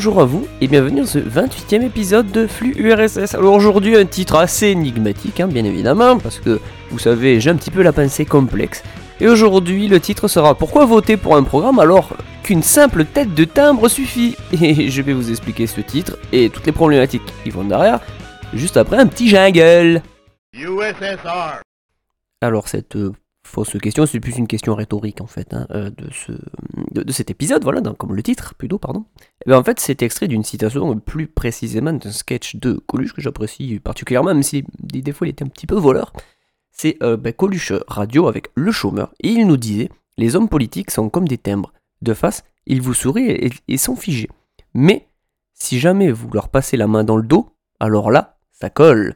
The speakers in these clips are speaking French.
Bonjour à vous et bienvenue dans ce 28e épisode de Flux URSS. Alors aujourd'hui un titre assez énigmatique, hein, bien évidemment, parce que vous savez, j'ai un petit peu la pensée complexe. Et aujourd'hui le titre sera Pourquoi voter pour un programme alors qu'une simple tête de timbre suffit? Et je vais vous expliquer ce titre et toutes les problématiques qui vont derrière, juste après un petit jingle. USSR. Alors cette euh, fausse question, c'est plus une question rhétorique en fait hein, euh, de, ce, de, cet épisode, voilà, comme le titre plutôt, pardon. Et bien, en fait, c'est extrait d'une citation, plus précisément d'un sketch de Coluche que j'apprécie particulièrement, même si des, des fois il était un petit peu voleur. C'est euh, ben, Coluche radio avec le chômeur, et il nous disait Les hommes politiques sont comme des timbres. De face, ils vous sourient et, et sont figés. Mais si jamais vous leur passez la main dans le dos, alors là, ça colle.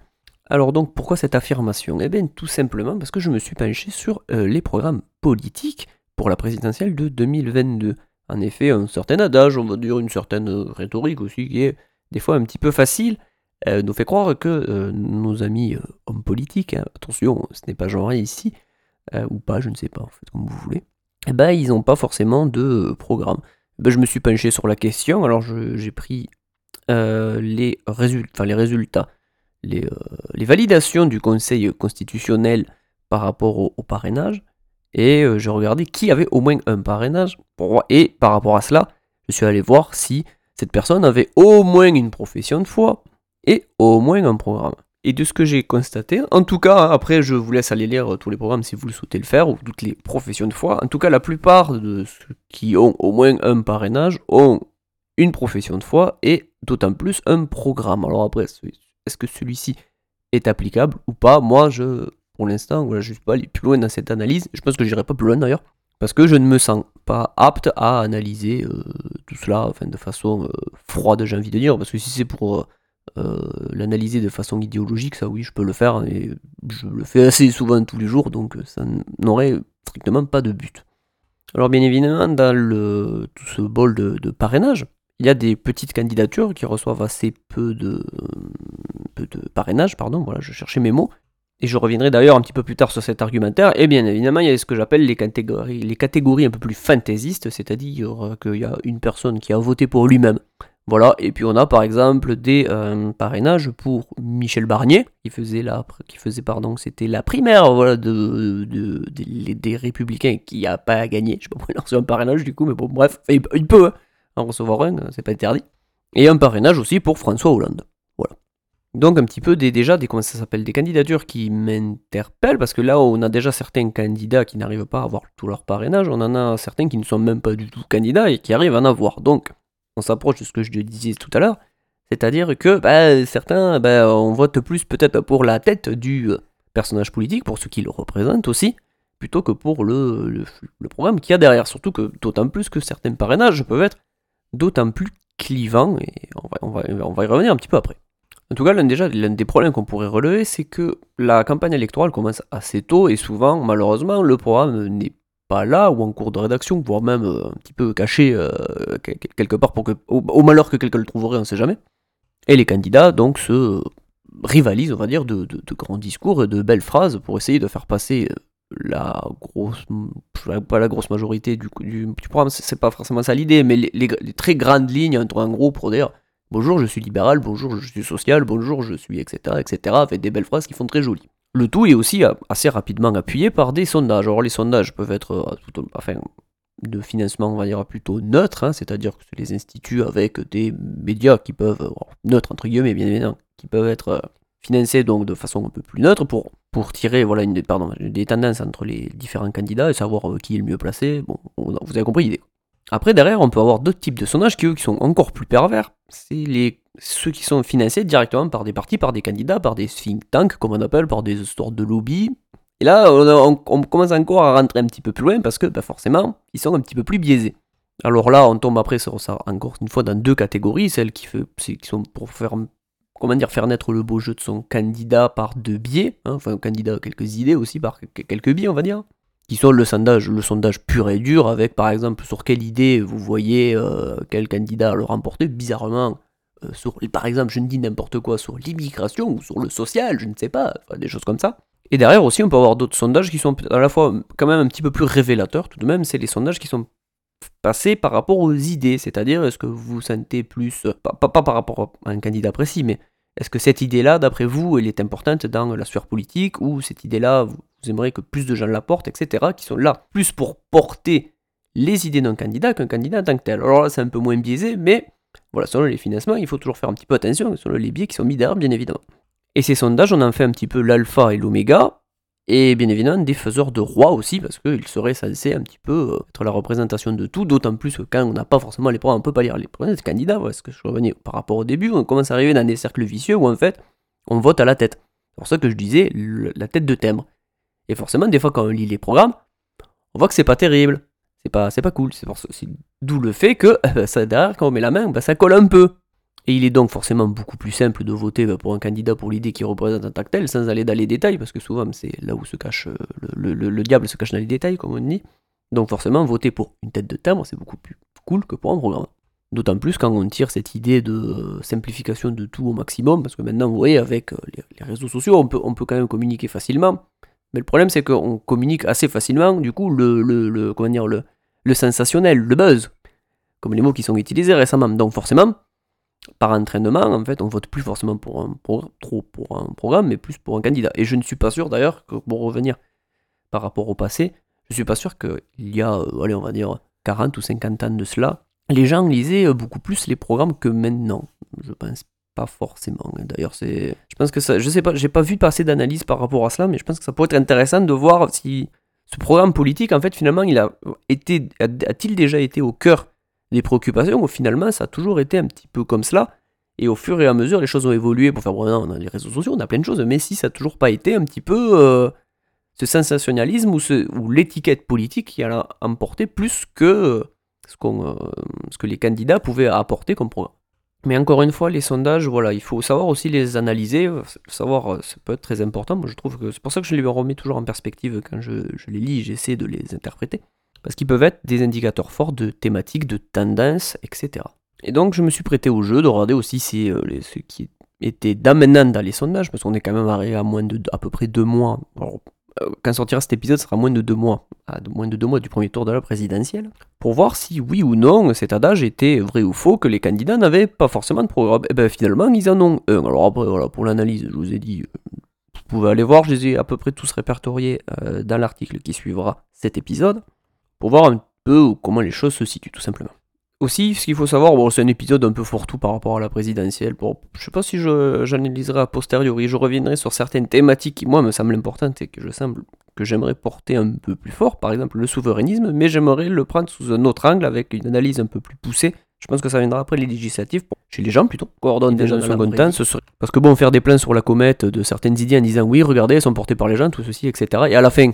Alors donc pourquoi cette affirmation? Eh bien tout simplement parce que je me suis penché sur euh, les programmes politiques pour la présidentielle de 2022. En effet, un certain adage, on va dire une certaine euh, rhétorique aussi, qui est des fois un petit peu facile, euh, nous fait croire que nos amis hommes politiques, hein, attention, ce n'est pas genré ici, ou pas, je ne sais pas, en fait, comme vous voulez, eh ben, ils n'ont pas forcément de programme. Eh ben, je me suis penché sur la question, alors j'ai pris les, les résultats les, euh, les validations du Conseil constitutionnel par rapport au, parrainage et euh, j'ai regardé qui avait au moins un parrainage pour. Et par rapport à cela, je suis allé voir si cette personne avait au moins une profession de foi et au moins un programme. Et de ce que j'ai constaté, en tout cas, hein, après je vous laisse aller lire euh, tous les programmes si vous le souhaitez le faire, ou toutes les professions de foi, en tout cas la plupart de ceux qui ont au moins un parrainage ont une profession de foi et d'autant plus un programme. Alors après, est-ce que celui-ci est applicable ou pas? Moi, je, pour l'instant, je ne suis pas allé plus loin dans cette analyse. Je pense que j'irai pas plus loin d'ailleurs, parce que je ne me sens pas apte à analyser euh, tout cela de façon euh, froide, j'ai envie de dire. Parce que si c'est pour euh, l'analyser de façon idéologique, ça oui, je peux le faire, et je le fais assez souvent tous les jours, donc ça n'aurait strictement pas de but. Alors bien évidemment, dans tout ce bol de parrainage, il y a des petites candidatures qui reçoivent assez peu de, peu de parrainage, pardon, voilà, je cherchais mes mots. Et je reviendrai d'ailleurs un petit peu plus tard sur cet argumentaire. Et bien évidemment, il y a ce que j'appelle les catégories, les catégories un peu plus fantaisistes, c'est-à-dire euh, qu'il y a une personne qui a voté pour lui-même. Voilà, et puis on a par exemple des euh, parrainages pour Michel Barnier, qui faisait la, qui faisait pardon, c'était la primaire voilà, de, de- des- Républicains qui a pas gagné. Je sais pas pourquoi il a reçu un parrainage du coup, mais bon, bref, il, il peut hein, en recevoir un, c'est pas interdit. Et un parrainage aussi pour François Hollande. Voilà. Donc un petit peu déjà des comment ça s'appelle des candidatures qui m'interpellent parce que là on a déjà certains candidats qui n'arrivent pas à avoir tout leur parrainage, on en a certains qui ne sont même pas du tout candidats et qui arrivent à en avoir. Donc on s'approche de ce que je disais tout à l'heure, c'est-à-dire que bah, certains bah, on vote plus peut-être pour la tête du euh, personnage politique, pour ce qui le représente aussi, plutôt que pour le, le, le programme qu'il y a derrière. Surtout que d'autant plus que certains parrainages peuvent être d'autant plus clivants et on va, y revenir un petit peu après. En tout cas, l'un déjà l'un des problèmes qu'on pourrait relever, c'est que la campagne électorale commence assez tôt et souvent, malheureusement, le programme n'est pas là ou en cours de rédaction, voire même euh, un petit peu caché euh, quel- quelque part au, malheur que quelqu'un le trouverait, on ne sait jamais. Et les candidats donc se rivalisent, on va dire, de, de- de grands discours et de belles phrases pour essayer de faire passer euh, la grosse, pas la grosse majorité du, du, du programme, c'est pas forcément ça l'idée, mais les, très grandes lignes entre un gros pour dire bonjour je suis libéral, bonjour je suis social, bonjour je suis etc. etc. avec des belles phrases qui font très jolies. Le tout est aussi euh, assez rapidement appuyé par des sondages. Alors les sondages peuvent être euh, enfin, de financement, on va dire, plutôt neutre, hein, c'est-à-dire que les instituts avec des médias qui peuvent, euh, neutres entre guillemets, bien évidemment, qui peuvent être financés donc de façon un peu plus neutre pour, pour tirer voilà, une, pardon, des tendances entre les différents candidats et savoir euh, qui est le mieux placé. Bon, on- vous avez compris l'idée. Après, derrière, on peut avoir d'autres types de sondages qui, eux, qui sont encore plus pervers. C'est les, ceux qui sont financés directement par des partis, par des candidats, par des think tanks, comme on appelle, par des histoires de lobby. Et là, on, commence encore à rentrer un petit peu plus loin parce que, bah, forcément, ils sont un petit peu plus biaisés. Alors là, on tombe après ça, encore une fois, dans deux catégories. Celles qui, fait, qui sont pour faire, comment dire, faire naître le beau jeu de son candidat par deux biais. hein, enfin, un candidat a quelques idées aussi par que- quelques biais, on va dire qui sont le sondage, le sondage pur et dur, avec par exemple sur quelle idée vous voyez euh, quel candidat le remporter, bizarrement, euh, par exemple, je ne dis n'importe quoi, sur l'immigration ou sur le social, je ne sais pas, des choses comme ça. Et derrière aussi, on peut avoir d'autres sondages qui sont à la fois quand même un petit peu plus révélateurs, tout de même, c'est les sondages qui sont passer par rapport aux idées, c'est-à-dire est-ce que vous sentez plus, pas par rapport à un candidat précis, mais est-ce que cette idée-là, d'après vous, elle est importante dans la sphère politique ou cette idée-là, vous, aimeriez que plus de gens la portent, etc., qui sont là plus pour porter les idées d'un candidat qu'un candidat en tant que tel? Alors là, c'est un peu moins biaisé, mais voilà, selon les financements, il faut toujours faire un petit peu attention, selon les biais qui sont mis derrière, bien évidemment. Et ces sondages, on en fait un petit peu l'alpha et l'oméga, et bien évidemment des faiseurs de rois aussi, parce qu'ils seraient censés un petit peu euh, être la représentation de tout, d'autant plus que quand on n'a pas forcément les programmes, on peut pas lire les programmes des candidats, voilà ce que je revenais par rapport au début, on commence à arriver dans des cercles vicieux où en fait, on vote à la tête. C'est pour ça que je disais la tête de timbre. Et forcément, des fois, quand on lit les programmes, on voit que c'est pas terrible. C'est pas, c'est pas cool. C'est, d'où le fait que ça, derrière, quand on met la main, bah, ça colle un peu. Et il est donc forcément beaucoup plus simple de voter bah, pour un candidat pour l'idée qui représente un tactile sans aller dans les détails, parce que souvent c'est là où se cache euh, le, diable se cache dans les détails, comme on dit. Donc forcément, voter pour une tête de timbre, c'est beaucoup plus cool que pour un programme. D'autant plus quand on tire cette idée de euh, simplification de tout au maximum, parce que maintenant, vous voyez, avec euh, les réseaux sociaux, on peut, quand même communiquer facilement. Mais le problème, c'est qu'on communique assez facilement, du coup, le, comment dire, le sensationnel, le buzz, comme les mots qui sont utilisés récemment. Donc forcément, par entraînement, en fait, on vote plus forcément pour un, trop pour un programme, mais plus pour un candidat. Et je ne suis pas sûr d'ailleurs que pour revenir par rapport au passé, je suis pas sûr qu'il y a, euh, allez, on va dire 40 ou 50 ans de cela, les gens lisaient euh, beaucoup plus les programmes que maintenant. Je pense pas forcément. D'ailleurs, c'est, je pense que ça, je sais pas, j'ai pas vu passer d'analyse par rapport à cela, mais je pense que ça pourrait être intéressant de voir si ce programme politique, en fait, finalement, il a été, a-t-il déjà été au cœur des préoccupations finalement ça a toujours été un petit peu comme cela. Et au fur et à mesure, les choses ont évolué pour faire bon, on a les réseaux sociaux, on a plein de choses, mais si ça n'a toujours pas été un petit peu euh, ce sensationnalisme ou, l'étiquette politique qui a emporté plus que ce, qu'on, euh, ce que les candidats pouvaient apporter comme programme. Mais encore une fois, les sondages, voilà, il faut savoir aussi les analyser, savoir, euh, ça peut être très important. Moi, je trouve que c'est pour ça que je les remets toujours en perspective quand je, je les lis, j'essaie de les interpréter parce qu'ils peuvent être des indicateurs forts de thématiques, de tendances, etc. Et donc je me suis prêté au jeu de regarder aussi si, euh, ce qui était d'amenant dans les sondages, parce qu'on est quand même arrivé à moins de à peu près deux mois. Euh, quand sortira cet épisode, ce sera moins de deux mois, à moins de deux mois du premier tour de la présidentielle, pour voir si oui ou non cet adage était vrai ou faux, que les candidats n'avaient pas forcément de programme. Et eh bien finalement, ils en ont un. Alors après, voilà, pour l'analyse, je vous ai dit, euh, vous pouvez aller voir, je les ai à peu près tous répertoriés dans l'article qui suivra cet épisode pour voir un peu comment les choses se situent tout simplement. Aussi, ce qu'il faut savoir, bon, c'est un épisode un peu fourre-tout par rapport à la présidentielle. Bon, je sais pas si j'analyserai a posteriori, je reviendrai sur certaines thématiques qui, moi, me semblent importantes et que je semble que j'aimerais porter un peu plus fort, par exemple le souverainisme, mais j'aimerais le prendre sous un autre angle avec une analyse un peu plus poussée. Je pense que ça viendra après les législatives, chez les gens plutôt. Coordonne des gens second temps, ce serait... Parce que bon, faire des plans sur la comète de certaines idées en disant oui, regardez, elles sont portées par les gens, tout ceci, etc. Et à la fin,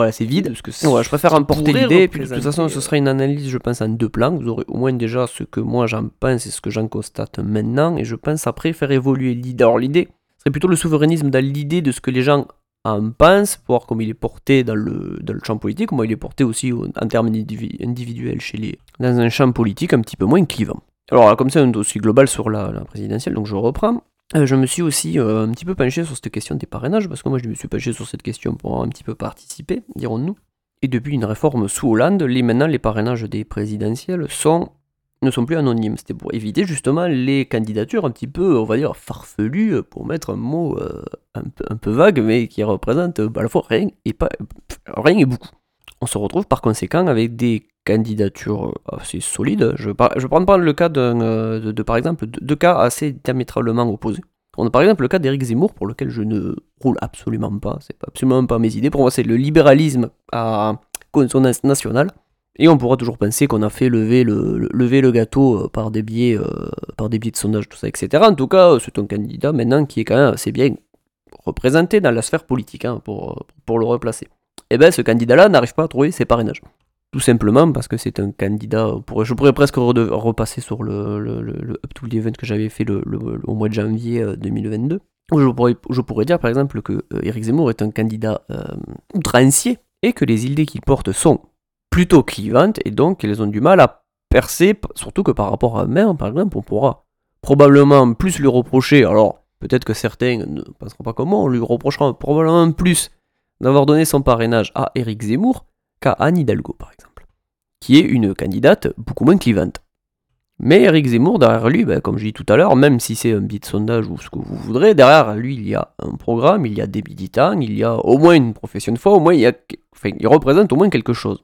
voilà, c'est vide. Parce que je préfère emporter l'idée. Puis de toute façon, ce sera une analyse, je pense, en deux plans. Vous aurez au moins déjà ce que moi j'en pense et ce que j'en constate maintenant. Et je pense après faire évoluer l'idée. Alors, l'idée serait plutôt le souverainisme dans l'idée de ce que les gens en pensent, voir comment il est porté dans le, dans le champ politique, comment il est porté aussi en termes individuels chez les, dans un champ politique un petit peu moins clivant. Alors, comme ça, un aussi global sur la, la présidentielle, donc je reprends. Euh, je me suis aussi euh, un petit peu penché sur cette question des parrainages, parce que moi je me suis penché sur cette question pour un petit peu participer, dirons-nous. Et depuis une réforme sous Hollande, les, maintenant les parrainages des présidentielles ne sont plus anonymes. C'était pour éviter justement les candidatures un petit peu, on va dire, farfelues, pour mettre un mot euh, un, peu, un, peu, vague, mais qui représente à la fois rien et, pas, rien et beaucoup. On se retrouve par conséquent avec des candidatures assez solides. Je, je vais prendre le cas de, de, par exemple, deux cas assez diamétralement opposés. On a par exemple le cas d'Éric Zemmour, pour lequel je ne roule absolument pas, c'est absolument pas mes idées. Pour moi, c'est le libéralisme à consonance nationale. Et on pourra toujours penser qu'on a fait lever le, lever le gâteau euh, par des, biais, euh, par des biais de sondage, tout ça, etc. En tout cas, c'est un candidat maintenant qui est quand même assez bien représenté dans la sphère politique hein, pour, pour le replacer et eh bien ce candidat-là n'arrive pas à trouver ses parrainages. Tout simplement parce que c'est un candidat, pour, je pourrais presque repasser sur le, Up to the Event que j'avais fait le, au mois de janvier 2022, euh, je pourrais, je pourrais dire par exemple que Eric euh, Zemmour est un candidat euh, outrancier et que les idées qu'il porte sont plutôt clivantes et donc elles ont du mal à percer, surtout que par rapport à maire par exemple, on pourra probablement plus lui reprocher, alors peut-être que certains ne penseront pas comment, on lui reprochera probablement plus d'avoir donné son parrainage à Éric Zemmour qu'à Anne Hidalgo, par exemple. qui est une candidate beaucoup moins clivante. Mais Eric Zemmour, derrière lui, ben, comme je dis tout à l'heure, même si c'est un billet de sondage ou ce que vous voudrez, derrière lui, il y a un programme, il y a des militants, il y a au moins une profession de foi, au moins il, y a, il représente au moins quelque chose.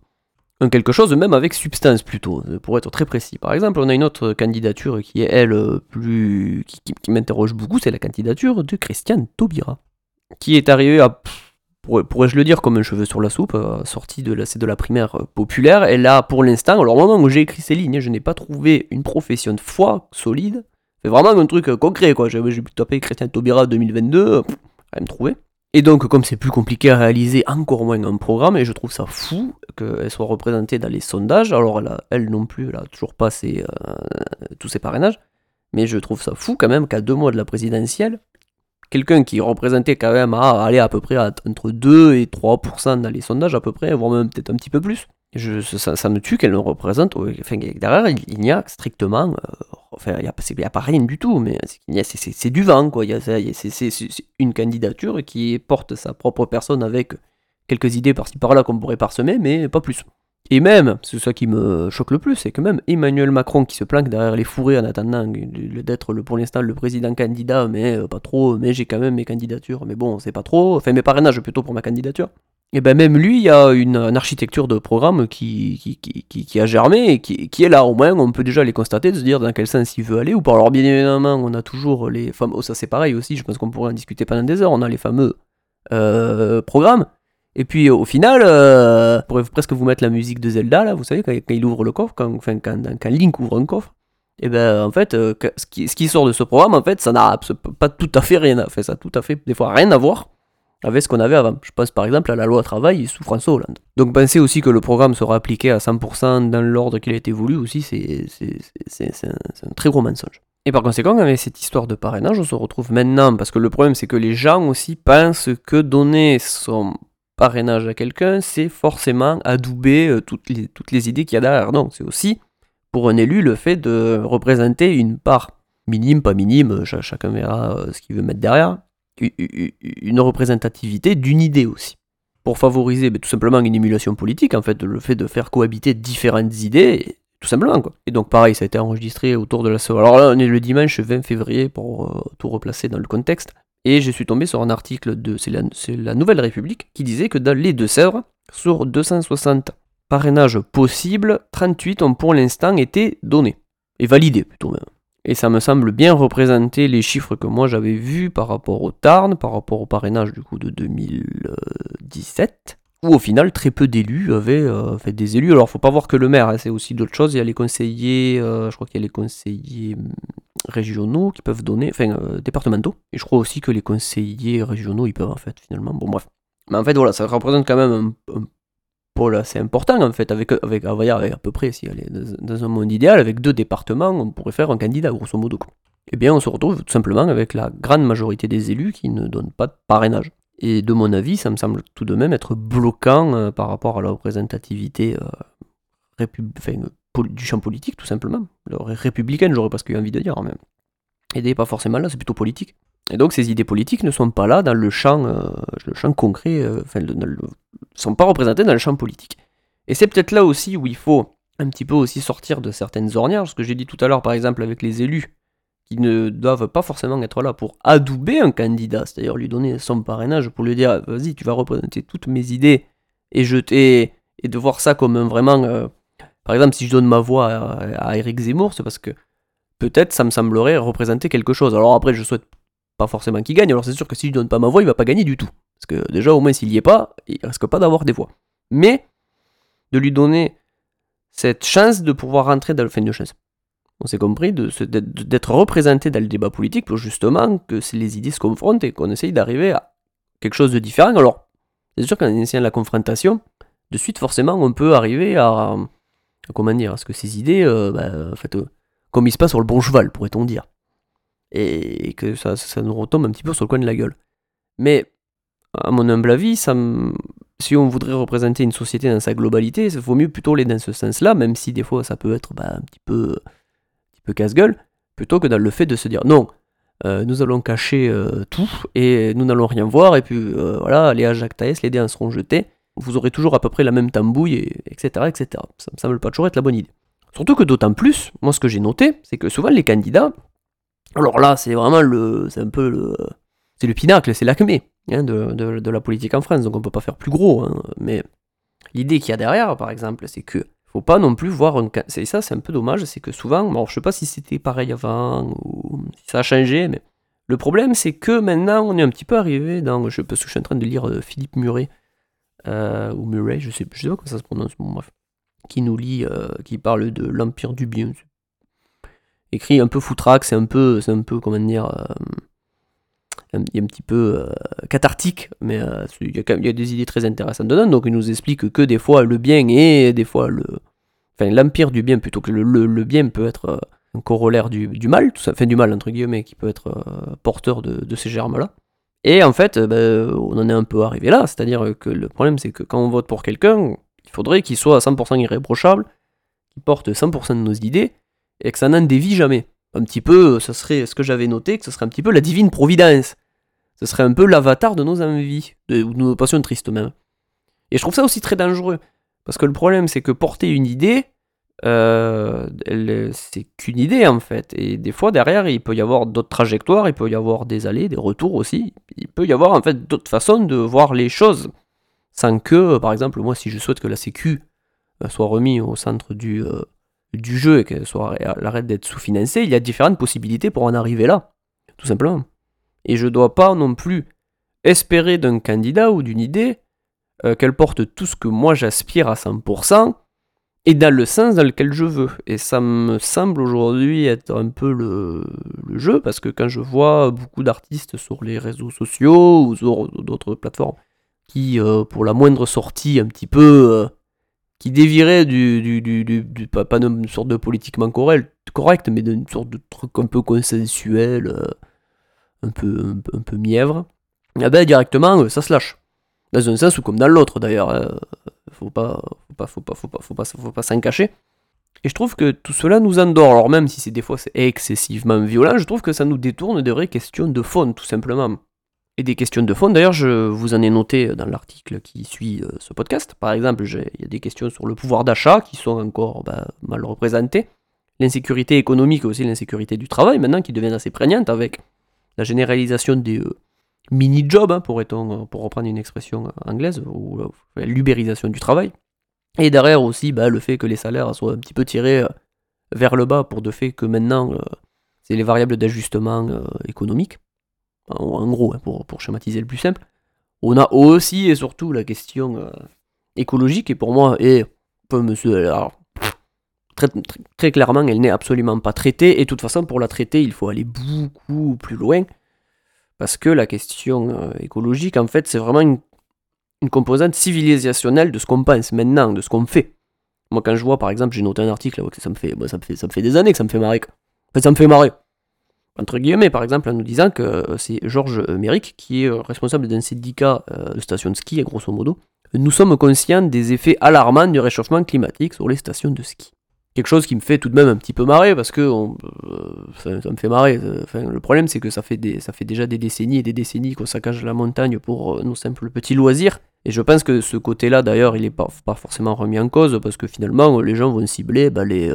Un quelque chose même avec substance plutôt, pour être très précis. Par exemple, on a une autre candidature qui est, elle, plus qui m'interroge beaucoup, c'est la candidature de Christiane Taubira, qui est arrivée à pourrais-je le dire comme un cheveu sur la soupe, euh, sorti de la, de la primaire euh, populaire. Et là, pour l'instant, alors au moment où j'ai écrit ces lignes, je n'ai pas trouvé une profession de foi solide. C'est vraiment un truc euh, concret, quoi. J'ai pu taper Christian Taubira 2022, rien me trouver. Et donc, comme c'est plus compliqué à réaliser, encore moins un programme, et je trouve ça fou qu'elle soit représentée dans les sondages. Alors, elle, elle non plus, elle a toujours pas tous ses parrainages. Mais je trouve ça fou quand même qu'à deux mois de la présidentielle, quelqu'un qui représentait quand même à aller à peu près entre 2 et 3% dans les sondages à peu près, voire même peut-être un petit peu plus. Je, ça, me tue qu'elle ne représente. Enfin, derrière, il, n'y a strictement. Euh, enfin, il n'y a, pas rien du tout, mais c'est du vent, quoi. C'est une candidature qui porte sa propre personne avec quelques idées par-ci par-là qu'on pourrait parsemer, mais pas plus. Et même, c'est ça qui me choque le plus, c'est que même Emmanuel Macron qui se planque derrière les fourrés en attendant d'être pour l'instant le président candidat, mais euh, pas trop, mais j'ai quand même mes candidatures, mais bon, c'est pas trop, enfin mes parrainages plutôt pour ma candidature. Et ben même lui, il y a une, architecture de programme qui, qui, qui, a germé et qui, est là, au moins on peut déjà les constater, de se dire dans quel sens il veut aller, ou pas. Alors bien évidemment, on a toujours les fameux, oh, ça c'est pareil aussi, je pense qu'on pourrait en discuter pendant des heures, on a les fameux euh, programmes, et puis au final, euh, je pourrais presque vous mettre la musique de Zelda, là, vous savez, quand, il ouvre le coffre, quand, enfin, quand, Link ouvre un coffre, et ben en fait, euh, ce, qui, sort de ce programme, en fait, ça n'a pas tout à fait rien à faire, ça tout à fait, des fois, rien à voir avec ce qu'on avait avant. Je pense par exemple à la loi travail sous François Hollande. Donc pensez aussi que le programme sera appliqué à 100% dans l'ordre qu'il a été voulu aussi, c'est un, un très gros mensonge. Et par conséquent, avec cette histoire de parrainage, on se retrouve maintenant, parce que le problème c'est que les gens aussi pensent que donner son parrainage à quelqu'un, c'est forcément adouber euh, toutes, les, idées qu'il y a derrière. Non, c'est aussi pour un élu le fait de représenter une part minime, pas minime, euh, chacun verra euh, ce qu'il veut mettre derrière, une représentativité d'une idée aussi. Pour favoriser tout simplement une émulation politique, en fait, le fait de faire cohabiter différentes idées, tout simplement quoi. Et donc pareil, ça a été enregistré autour de la Alors là, on est le dimanche 20 février pour tout replacer dans le contexte. Et je suis tombé sur un article de c'est la, Nouvelle République qui disait que dans les Deux-Sèvres, sur 260 parrainages possibles, 38 ont pour l'instant été donnés. Et validés plutôt. Et ça me semble bien représenter les chiffres que moi j'avais vus par rapport au Tarn, par rapport au parrainage du coup de 2017 où au final très peu d'élus avaient euh, fait des élus. Alors faut pas voir que le maire, hein, c'est aussi d'autres choses. Il y a les conseillers, euh, je crois qu'il y a les conseillers hum, régionaux qui peuvent donner, enfin euh, départementaux. Et je crois aussi que les conseillers régionaux ils peuvent en fait finalement. Bon bref. Mais en fait voilà, ça représente quand même un, pôle assez important en fait, avec, avec, à peu près, si elle dans un monde idéal, avec deux départements, on pourrait faire un candidat grosso modo. Eh bien on se retrouve tout simplement avec la grande majorité des élus qui ne donnent pas de parrainage. Et de mon avis, ça me semble tout de même être bloquant euh, par rapport à la représentativité euh, du champ politique, tout simplement. républicaine, j'aurais presque eu envie de dire, même. Et pas forcément là, c'est plutôt politique. Et donc ces idées politiques ne sont pas là dans le champ, euh, le champ concret, enfin, ne sont pas représentées dans le champ politique. Et c'est peut-être là aussi où il faut un petit peu aussi sortir de certaines ornières, ce que j'ai dit tout à l'heure par exemple avec les élus, qui ne doivent pas forcément être là pour adouber un candidat, c'est-à-dire lui donner son parrainage pour lui dire vas-y tu vas représenter toutes mes idées et je et de voir ça comme vraiment euh, par exemple si je donne ma voix à, Eric Zemmour c'est parce que peut-être ça me semblerait représenter quelque chose. Alors après je souhaite pas forcément qu'il gagne. Alors c'est sûr que si je donne pas ma voix il va pas gagner du tout. Parce que déjà au moins s'il y est pas il risque pas d'avoir des voix. Mais de lui donner cette chance de pouvoir rentrer dans le fin de chance on s'est compris, d'être représenté dans le débat politique pour justement que les idées se confrontent et qu'on essaye d'arriver à quelque chose de différent. Alors, c'est sûr qu'en essayant la confrontation, de suite, forcément, on peut arriver à, comment dire, à ce que ces idées, euh, bah, en fait, euh, comme il se sur le bon cheval, pourrait-on dire. Et, que ça, nous retombe un petit peu sur le coin de la gueule. Mais, à mon humble avis, si on voudrait représenter une société dans sa globalité, il vaut mieux plutôt aller dans ce sens-là, même si des fois ça peut être bah, un petit peu peu casse-gueule, plutôt que dans le fait de se dire non, euh, nous allons cacher euh, tout et nous n'allons rien voir, et puis euh, voilà, les Jacques Taès, les dés en seront jetés, vous aurez toujours à peu près la même tambouille, et, etc., etc. Ça me semble pas toujours être la bonne idée. Surtout que d'autant plus, moi ce que j'ai noté, c'est que souvent les candidats, alors là c'est vraiment le, c'est un peu le, c'est le pinacle, c'est l'acmé hein, de, de, la politique en France, donc on peut pas faire plus gros, hein, mais l'idée qu'il y a derrière, par exemple, c'est que faut pas non plus voir un, c'est ça, c'est un peu dommage, c'est que souvent, alors je sais pas si c'était pareil avant ou si ça a changé, mais le problème c'est que maintenant on est un petit peu arrivé dans, je, parce que je suis en train de lire euh, Philippe Muret euh, ou Murray, je sais, je sais pas comment ça se prononce, bon, bref qui nous lit, euh, qui parle de l'Empire du bien. Écrit un peu foutraque, c'est un peu, c'est un peu, comment dire, euh, est un petit peu cathartique, mais il, y y a des idées très intéressantes dedans. Donc il nous explique que des fois le bien et des fois le, enfin l'empire du bien plutôt que le, le, bien peut être un corollaire du, du, mal, tout ça, enfin du mal entre guillemets, qui peut être porteur de, ces germes-là. Et en fait, ben, on en est un peu arrivé là, c'est-à-dire que le problème c'est que quand on vote pour quelqu'un, il faudrait qu'il soit à 100% irréprochable, qu'il porte 100% de nos idées, et que ça n'en dévie jamais. Un petit peu, ce serait ce que j'avais noté, que ce serait un petit peu la divine providence. Ce serait un peu l'avatar de nos envies, de, de nos passions tristes même. Et je trouve ça aussi très dangereux. Parce que le problème, c'est que porter une idée, euh, c'est qu'une idée en fait. Et des fois, derrière, il peut y avoir d'autres trajectoires, il peut y avoir des allées, des retours aussi. Il peut y avoir en fait d'autres façons de voir les choses sans que, par exemple, moi, si je souhaite que la Sécu euh, soit remise au centre du, euh, jeu et qu'elle soit arrête d'être sous-financée, il y a différentes possibilités pour en arriver là, tout simplement. Et je dois pas non plus espérer d'un candidat ou d'une idée euh, qu'elle porte tout ce que moi j'aspire à 100% et dans le sens dans lequel je veux. Et ça me semble aujourd'hui être un peu le, le, jeu, parce que quand je vois beaucoup d'artistes sur les réseaux sociaux ou sur d'autres plateformes qui, euh, pour la moindre sortie un petit peu, euh, qui dévirait du, du, du, du, pas, d'une sorte de politiquement correct, mais d'une sorte de truc un peu consensuel, un, peu, un, peu, mièvre, et ben directement ça se lâche. Dans un sens ou comme dans l'autre d'ailleurs, hein. faut pas, faut pas, faut pas, faut pas, faut pas, faut pas s'en cacher. Et je trouve que tout cela nous endort. Alors même si c'est des fois c'est excessivement violent, je trouve que ça nous détourne des vraies questions de fond, tout simplement et des questions de fond. D'ailleurs, je vous en ai noté dans l'article qui suit euh, ce podcast. Par exemple, il y a des questions sur le pouvoir d'achat qui sont encore bah, mal représentées. L'insécurité économique aussi l'insécurité du travail, maintenant, qui deviennent assez prégnantes avec la généralisation des euh, mini-jobs, hein, euh, pour reprendre une expression anglaise, ou l'ubérisation du travail. Et derrière aussi bah, le fait que les salaires soient un petit peu tirés vers le bas pour de fait que maintenant, c'est les variables d'ajustement économique en gros, hein, pour, schématiser le plus simple. On a aussi et surtout la question euh, écologique, et pour moi, et monsieur, très, très, clairement, elle n'est absolument pas traitée, et de toute façon, pour la traiter, il faut aller beaucoup plus loin, parce que la question euh, écologique, en fait, c'est vraiment une, composante civilisationnelle de ce qu'on pense maintenant, de ce qu'on fait. Moi, quand je vois, par exemple, j'ai noté un article, ça, me fait, ça, me fait, ça me fait des années que ça me fait marrer. Enfin, ça me fait marrer entre guillemets, par exemple, en nous disant que euh, c'est Georges Méric qui est euh, responsable d'un syndicat euh, de stations de ski, grosso modo. Nous sommes conscients des effets alarmants du réchauffement climatique sur les stations de ski. Quelque chose qui me fait tout de même un petit peu marrer parce que ça, me fait marrer. Le problème, c'est que ça fait, des, ça fait déjà des décennies et des décennies qu'on saccage la montagne pour nos simples petits loisirs. Et je pense que ce côté-là, d'ailleurs, il n'est pas, forcément remis en cause parce que finalement, les gens vont cibler bah, les,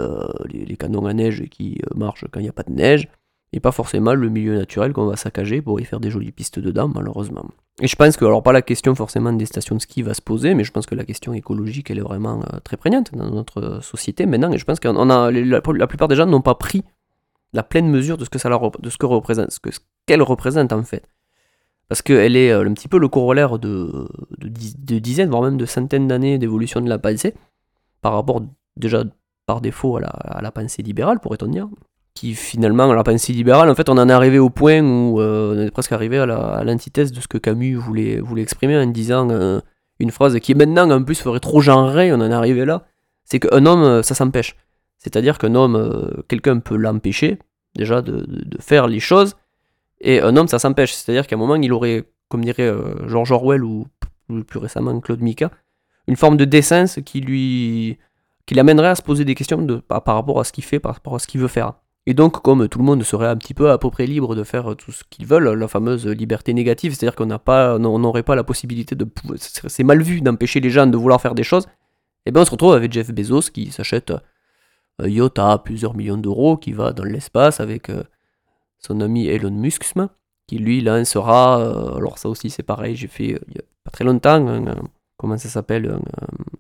les, les, canons à neige qui marchent quand il n'y a pas de neige et pas forcément le milieu naturel qu'on va saccager pour y faire des jolies pistes dedans, malheureusement. Et je pense que, alors pas la question forcément des stations de ski va se poser, mais je pense que la question écologique, elle est vraiment euh, très prégnante dans notre société maintenant, et je pense que la, plupart des gens n'ont pas pris la pleine mesure de ce que ça de ce que représente, ce que qu'elle représente en fait. Parce qu'elle est euh, un petit peu le corollaire de, de, dizaines, voire même de centaines d'années d'évolution de la pensée, par rapport déjà par défaut à la, à la pensée libérale, pourrait-on dire, qui finalement, la pensée libérale, en fait, on en est arrivé au point où euh, on est presque arrivé à l'antithèse de ce que Camus voulait, voulait exprimer en disant euh, une phrase qui maintenant, en plus, ferait trop genré, on en est arrivé là, c'est qu'un homme, euh, ça s'empêche. C'est-à-dire qu'un homme, quelqu'un peut l'empêcher, déjà, de, de, faire les choses, et un homme, ça s'empêche. C'est-à-dire qu'à un moment, il aurait, comme dirait George Orwell ou plus récemment Claude Mika, une forme de décence qui lui qui l'amènerait à se poser des questions par rapport à ce qu'il fait, par rapport à ce qu'il veut faire. Et donc, comme tout le monde serait un petit peu à peu près libre de faire tout ce qu'ils veulent, la fameuse liberté négative, c'est-à-dire qu'on n'aurait pas la possibilité de, c'est mal vu d'empêcher les gens de vouloir faire des choses. Et eh bien, on se retrouve avec Jeff Bezos qui s'achète un yacht à plusieurs millions d'euros, qui va dans l'espace avec euh, son ami Elon Musk, qui lui lancera, euh, alors ça aussi c'est pareil, j'ai fait euh, il y a pas très longtemps, comment ça s'appelle,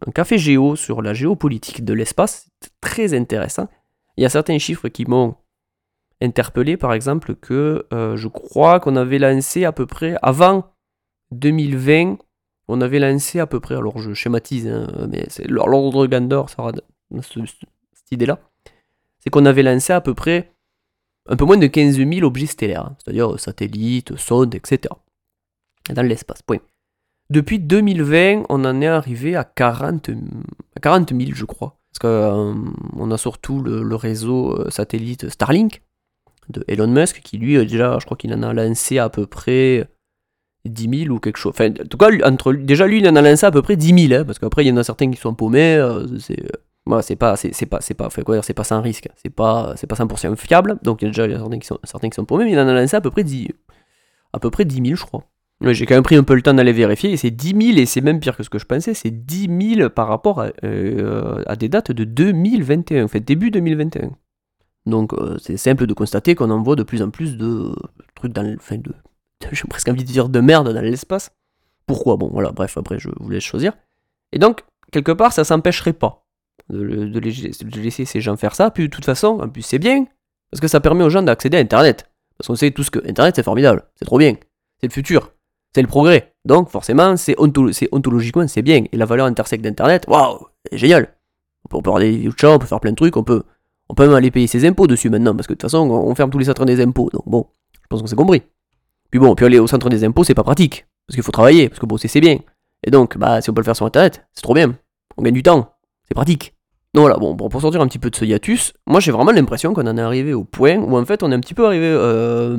un, café géo sur la géopolitique de l'espace, très intéressant. Il y a certains chiffres qui m'ont interpellé, par exemple, que je crois qu'on avait lancé à peu près, avant 2020, on avait lancé à peu près, alors je schématise, hein, mais c'est l'ordre de grandeur, ça cette idée-là, c'est qu'on avait lancé à peu près un peu moins de 15 000 objets stellaires, hein, c'est-à-dire satellites, sondes, etc. Dans l'espace, point. Depuis 2020, on en est arrivé à 40, à 40 000, je crois. Parce qu'on euh, a surtout le, réseau euh, satellite Starlink de Elon Musk, qui lui, euh, déjà, je crois qu'il en a lancé à peu près 10 000 ou quelque chose. Enfin, en tout cas, déjà, lui, il en a lancé à peu près 10 000, hein, parce qu'après, il y en a certains qui sont paumés. c'est c'est pas, c'est, pas, c'est pas, quoi c'est pas sans risque, c'est pas, c'est pas 100% fiable. Donc il y a déjà certains qui sont, certains qui sont paumés, mais il en a lancé à peu près 10, à peu près 10 000, je crois. J'ai quand même pris un peu le temps d'aller vérifier, et c'est 10 000, et c'est même pire que ce que je pensais, c'est 10 000 par rapport à, euh, à, des dates de 2021, en fait, début 2021. Donc euh, c'est simple de constater qu'on envoie de plus en plus de trucs dans le. Enfin, de, j'ai presque envie de dire de merde dans l'espace. Pourquoi? Bon, voilà, bref, après je vous laisse choisir. Et donc, quelque part, ça s'empêcherait pas de, laisser ces gens faire ça. Puis de toute façon, en plus c'est bien, parce que ça permet aux gens d'accéder à Internet. Parce qu'on sait tous que Internet c'est formidable, c'est trop bien, c'est le futur, c'est le progrès. Donc forcément, c'est ontologiquement c'est bien. Et la valeur intersecte d'Internet, waouh, c'est génial. On peut, avoir des on peut faire plein de trucs, on peut, on peut même aller payer ses impôts dessus maintenant, parce que de toute façon, on ferme tous les centres des impôts. Donc bon, je pense qu'on s'est compris. Puis bon, puis aller au centre des impôts, c'est pas pratique, parce qu'il faut travailler, parce que bon, c'est bien. Et donc, bah, si on peut le faire sur Internet, c'est trop bien. On gagne du temps, c'est pratique. Donc voilà, bon, pour sortir un petit peu de ce hiatus, moi j'ai vraiment l'impression qu'on en est arrivé au point où en fait on est un petit peu arrivé. Euh,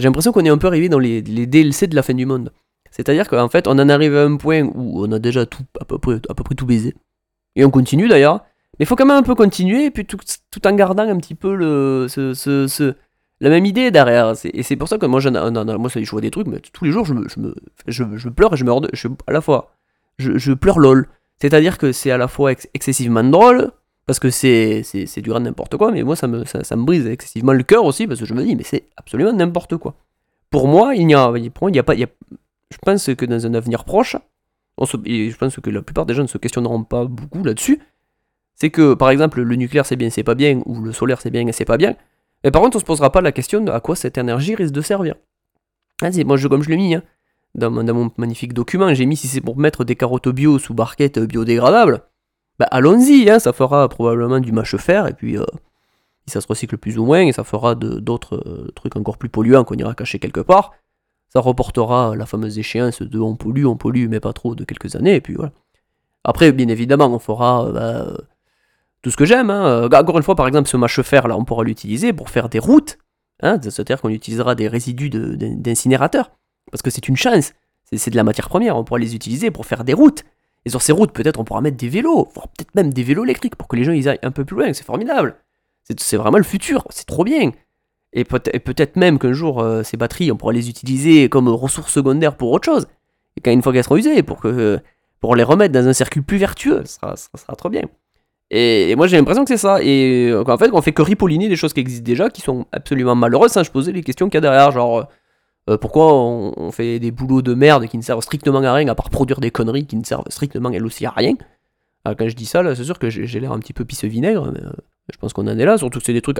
j'ai l'impression qu'on est un peu arrivé dans les, DLC de la fin du monde. C'est-à-dire qu'en fait on en arrive à un point où on a déjà tout, à, peu près, tout baisé. Et on continue d'ailleurs. Mais il faut quand même un peu continuer, puis tout, en gardant un petit peu la même idée derrière. Et c'est pour ça que moi, je, moi je vois des trucs, mais tous les jours je me, je, pleure et je me je, à la fois. Je, pleure lol. C'est-à-dire que c'est à la fois excessivement drôle, parce que c'est, c'est, du grand n'importe quoi, mais moi ça me, brise excessivement le cœur aussi, parce que je me dis, mais c'est absolument n'importe quoi. Pour moi, il n'y a, il a pas, je pense que dans un avenir proche, je pense que la plupart des gens ne se questionneront pas beaucoup là-dessus, c'est que par exemple le nucléaire c'est bien, c'est pas bien, ou le solaire c'est bien c'est pas bien, mais par contre on se posera pas la question de à quoi cette énergie risque de servir. Ah, moi je, comme je l'ai mis, hein, dans, mon magnifique document, j'ai mis si c'est pour mettre des carottes bio sous barquette biodégradable, bah allons-y, hein, ça fera probablement du mâche fer, et puis euh, ça se recycle plus ou moins, et ça fera d'autres euh, trucs encore plus polluants qu'on ira cacher quelque part. Ça reportera la fameuse échéance de on pollue, on pollue, mais pas trop de quelques années, et puis voilà. Après, bien évidemment, on fera euh, bah, tout ce que j'aime. Hein. Encore une fois, par exemple, ce mâche fer, là, on pourra l'utiliser pour faire des routes. Hein, C'est-à-dire qu'on utilisera des résidus d'incinérateurs. Parce que c'est une chance. C'est de la matière première. On pourra les utiliser pour faire des routes. Et sur ces routes, peut-être on pourra mettre des vélos, peut-être même des vélos électriques pour que les gens ils aillent un peu plus loin. C'est formidable. C'est vraiment le futur. C'est trop bien. Et peut-être même qu'un jour, euh, ces batteries, on pourra les utiliser comme ressources secondaires pour autre chose. Et quand une fois qu'elles seront usées, pour, que, pour les remettre dans un circuit plus vertueux, ça sera, trop bien. Et, moi j'ai l'impression que c'est ça. Et euh, en fait, on fait que ripolliner des choses qui existent déjà, qui sont absolument malheureuses, sans se poser les questions qu'il y a derrière. Genre, euh, pourquoi on, fait des boulots de merde qui ne servent strictement à rien, à part produire des conneries qui ne servent strictement elles aussi à rien ah, Quand je dis ça, c'est sûr que j'ai l'air un petit peu pisse vinaigre, mais euh, je pense qu'on en est là, surtout que c'est des trucs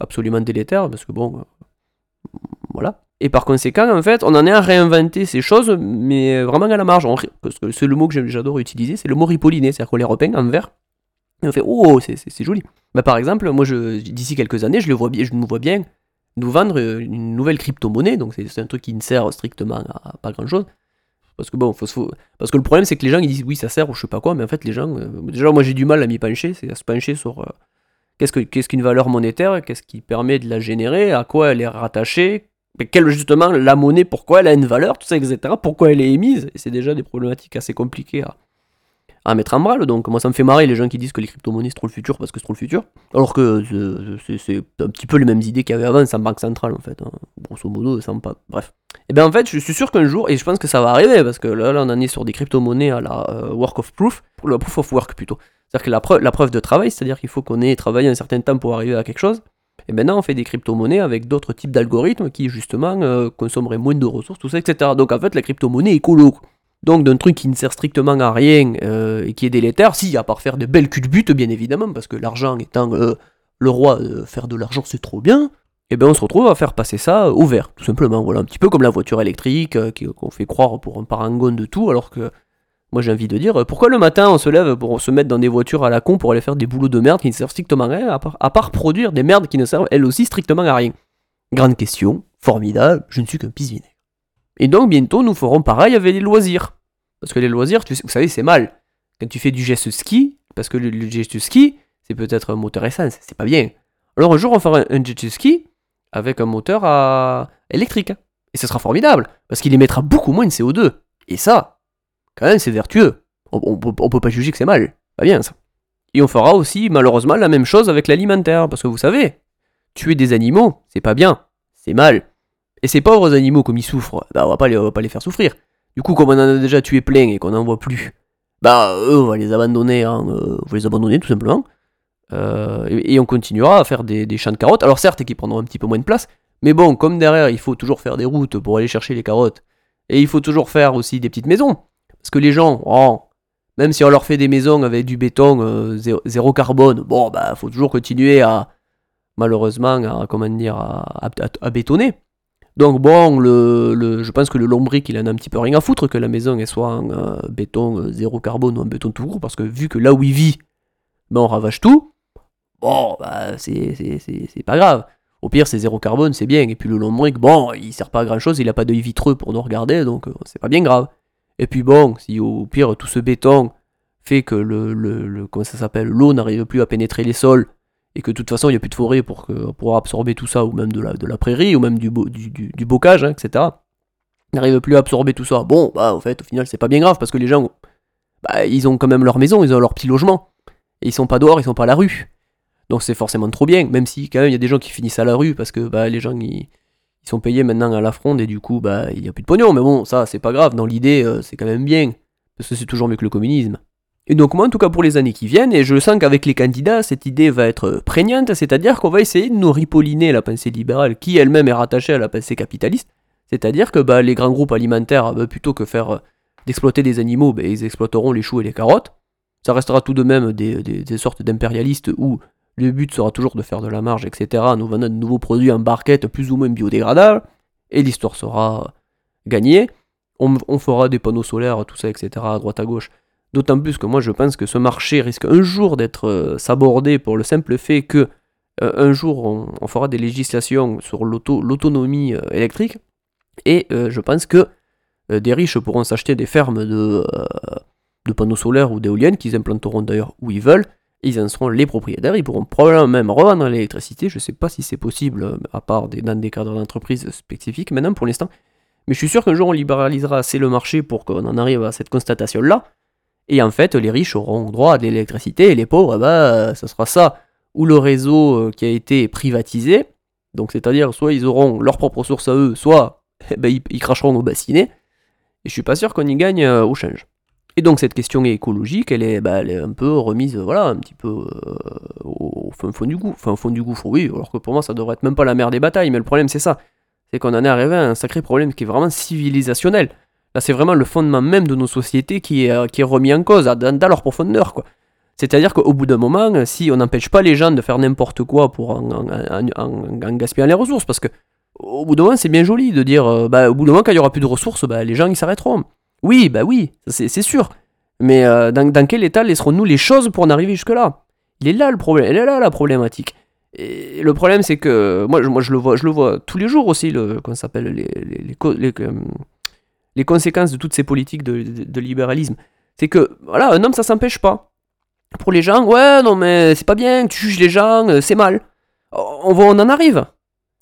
absolument délétères, parce que bon, euh, voilà. Et par conséquent, en fait, on en est à réinventer ces choses, mais vraiment à la marge. parce que c'est le mot que j'adore utiliser, c'est le mot ripoliné, c'est-à-dire qu'on les repeint en vert. Et on fait, oh, c'est joli. Bah, par exemple, moi, d'ici quelques années, je, le vois je vois bien nous vendre une nouvelle crypto-monnaie, donc c'est un truc qui ne sert strictement à pas grand-chose. Parce que bon, parce que le problème c'est que les gens ils disent oui ça sert ou je sais pas quoi, mais en fait les gens, euh, déjà moi j'ai du mal à m'y pencher, c'est à se pencher sur euh, qu'est-ce qu'une valeur monétaire, qu'est-ce qui permet de la générer, à quoi elle est rattachée, quelle justement la monnaie, pourquoi elle a une valeur, tout ça etc. Pourquoi elle est émise, et c'est déjà des problématiques assez compliquées à, à mettre en branle. Donc moi ça me fait marrer les gens qui disent que les crypto-monnaies c'est trop le futur parce que c'est trop le futur. Alors que c'est- c'est un petit peu les mêmes idées qu'il y avait avant sans banque centrale en fait. hein. Grosso modo, sans pas. Bref. Et bien en fait je suis sûr qu'un jour, et je pense que ça va arriver parce que là, on en est sur des crypto-monnaies à la euh, work of proof, la proof of work plutôt. C'est-à-dire que la preuve, de travail, c'est-à-dire qu'il faut qu'on ait travaillé un certain temps pour arriver à quelque chose. Et maintenant, on fait des crypto-monnaies avec d'autres types d'algorithmes qui, justement, euh, consommeraient moins de ressources, tout ça, etc. Donc, en fait, la crypto-monnaie est écolo. Donc, d'un truc qui ne sert strictement à rien euh, et qui est délétère, si, à part faire de belles culbutes, bien évidemment, parce que l'argent étant euh, le roi, euh, faire de l'argent, c'est trop bien. Et bien, on se retrouve à faire passer ça au vert, tout simplement. Voilà, un petit peu comme la voiture électrique, qu'on fait croire pour un parangon de tout, alors que moi j'ai envie de dire, pourquoi le matin on se lève pour se mettre dans des voitures à la con pour aller faire des boulots de merde qui ne servent strictement à rien, à part, produire des merdes qui ne servent elles aussi strictement à rien? Grande question, formidable, je ne suis qu'un vinaigre. Et donc bientôt nous ferons pareil avec les loisirs. Parce que les loisirs, vous savez, c'est mal. Quand tu fais du geste ski, parce que le, le geste ski, c'est peut-être un moteur essence, c'est pas bien. Alors un jour on fera un, un jet ski avec un moteur à... électrique. Et ce sera formidable, parce qu'il émettra beaucoup moins de CO2. Et ça, quand même, c'est vertueux. On, on peut- on peut pas juger que c'est mal. Pas bien ça. Et on fera aussi, malheureusement, la même chose avec l'alimentaire. Parce que vous savez, tuer des animaux, c'est pas bien. C'est mal. Et ces pauvres animaux, comme ils souffrent, bah, on, va pas les, va pas les faire souffrir. Du coup, comme on en a déjà tué plein et qu'on n'en voit plus, bah, eux, on va les abandonner, euh, on va les abandonner tout simplement. Euh, et, on continuera à faire des, champs de carottes. Alors certes, qui prendront un petit peu moins de place, mais bon, comme derrière, il faut toujours faire des routes pour aller chercher les carottes, et il faut toujours faire aussi des petites maisons. Parce que les gens, oh, même si on leur fait des maisons avec du béton euh, zéro, carbone, bon, bah, faut toujours continuer à, malheureusement, comment dire, à bétonner. Donc bon, le, le- je pense que le lombric, il en a un petit peu rien à foutre que la maison soit en euh, béton euh, zéro carbone ou en béton tout court, parce que vu que là où il vit, ben, on ravage tout, bon, bah, c'est pas grave. Au pire, c'est zéro carbone, c'est bien. Et puis le lombric, bon, il sert pas à grand chose, il a pas d'œil vitreux pour nous regarder, donc euh, c'est pas bien grave. Et puis bon, si au pire tout ce béton fait que le, le, le- comment ça s'appelle, l'eau n'arrive plus à pénétrer les sols, et que de toute façon il n'y a plus de forêt pour, que, absorber tout ça, ou même de la, prairie, ou même du, bo- du, du, du bocage, hein, etc. N'arrive plus à absorber tout ça. Bon, bah en fait, au final, c'est pas bien grave, parce que les gens, bah, ils ont quand même leur maison, ils ont leur petit logement. Et ils sont pas dehors, ils sont pas à la rue. Donc c'est forcément trop bien, même si quand même il y a des gens qui finissent à la rue, parce que bah, les gens, ils, ils sont payés maintenant à la fronde, et du coup, bah, il n'y a plus de pognon. Mais bon, ça, c'est pas grave, dans l'idée, euh, c'est quand même bien, parce que c'est toujours mieux que le communisme. Et donc moi, en tout cas pour les années qui viennent, et je sens qu'avec les candidats, cette idée va être prégnante, c'est-à-dire qu'on va essayer de nous ripolliner la pensée libérale, qui elle-même est rattachée à la pensée capitaliste, c'est-à-dire que bah, les grands groupes alimentaires, bah, plutôt que faire euh, d'exploiter des animaux, bah, ils exploiteront les choux et les carottes. Ça restera tout de même des, sortes d'impérialistes où le but sera toujours de faire de la marge, etc., en nous vendant de nouveaux produits en barquette plus ou moins biodégradables, et l'histoire sera gagnée. On, on fera des panneaux solaires, tout ça, etc., à droite à gauche. D'autant plus que moi je pense que ce marché risque un jour d'être euh, sabordé pour le simple fait que euh, un jour on, fera des législations sur l'auto- l'autonomie euh, électrique et je pense que des riches pourront s'acheter des fermes de, panneaux solaires ou d'éoliennes qu'ils implanteront d'ailleurs où ils veulent. Ils en seront les propriétaires, ils pourront probablement même revendre l'électricité. Je ne sais pas si c'est possible, à part dans des cadres d'entreprise spécifiques maintenant pour l'instant. Mais je suis sûr qu'un jour on libéralisera assez le marché pour qu'on en arrive à cette constatation-là. Et en fait, les riches auront droit à de l'électricité et les pauvres, bah, ça sera ça. Ou le réseau euh, qui a été privatisé. Donc, c'est-à-dire, soit ils auront leur propre source à eux, soit eh ben, ils, cracheront au bassinet. Et je suis pas sûr qu'on y gagne euh, au change. Et donc, cette question écologique, elle est, bah, elle est un peu remise, voilà, un petit peu euh, au fin fond du gouffre. Enfin, au fond du gouffre, oui, alors que pour moi, ça devrait être même pas la mer des batailles. Mais le problème, c'est ça. C'est qu'on en est arrivé à un sacré problème qui est vraiment civilisationnel. Là, c'est vraiment le fondement même de nos sociétés qui est, euh, remis en cause, dans, leur profondeur. C'est-à-dire qu'au bout d'un moment, euh, si on n'empêche pas les gens de faire n'importe quoi pour en, en- en- en- gaspillant les ressources, parce que au bout d'un moment, c'est bien joli de dire, euh, bah, au bout d'un moment, quand il y aura plus de ressources, bah, les gens ils s'arrêteront. Oui, bah oui, c'est sûr. Mais dans, quel état laisserons-nous les choses pour en arriver jusque-là? Il est là le problème, elle est là la problématique. Et le problème, c'est que moi, je- moi je, le vois, je vois tous les jours aussi, le, comment s'appelle, les, les conséquences de toutes ces politiques de, libéralisme. C'est que, voilà, un homme, ça s'empêche pas. Pour les gens, ouais, non, mais c'est pas bien, tu juges les gens, euh, c'est mal. On, voit, on en arrive.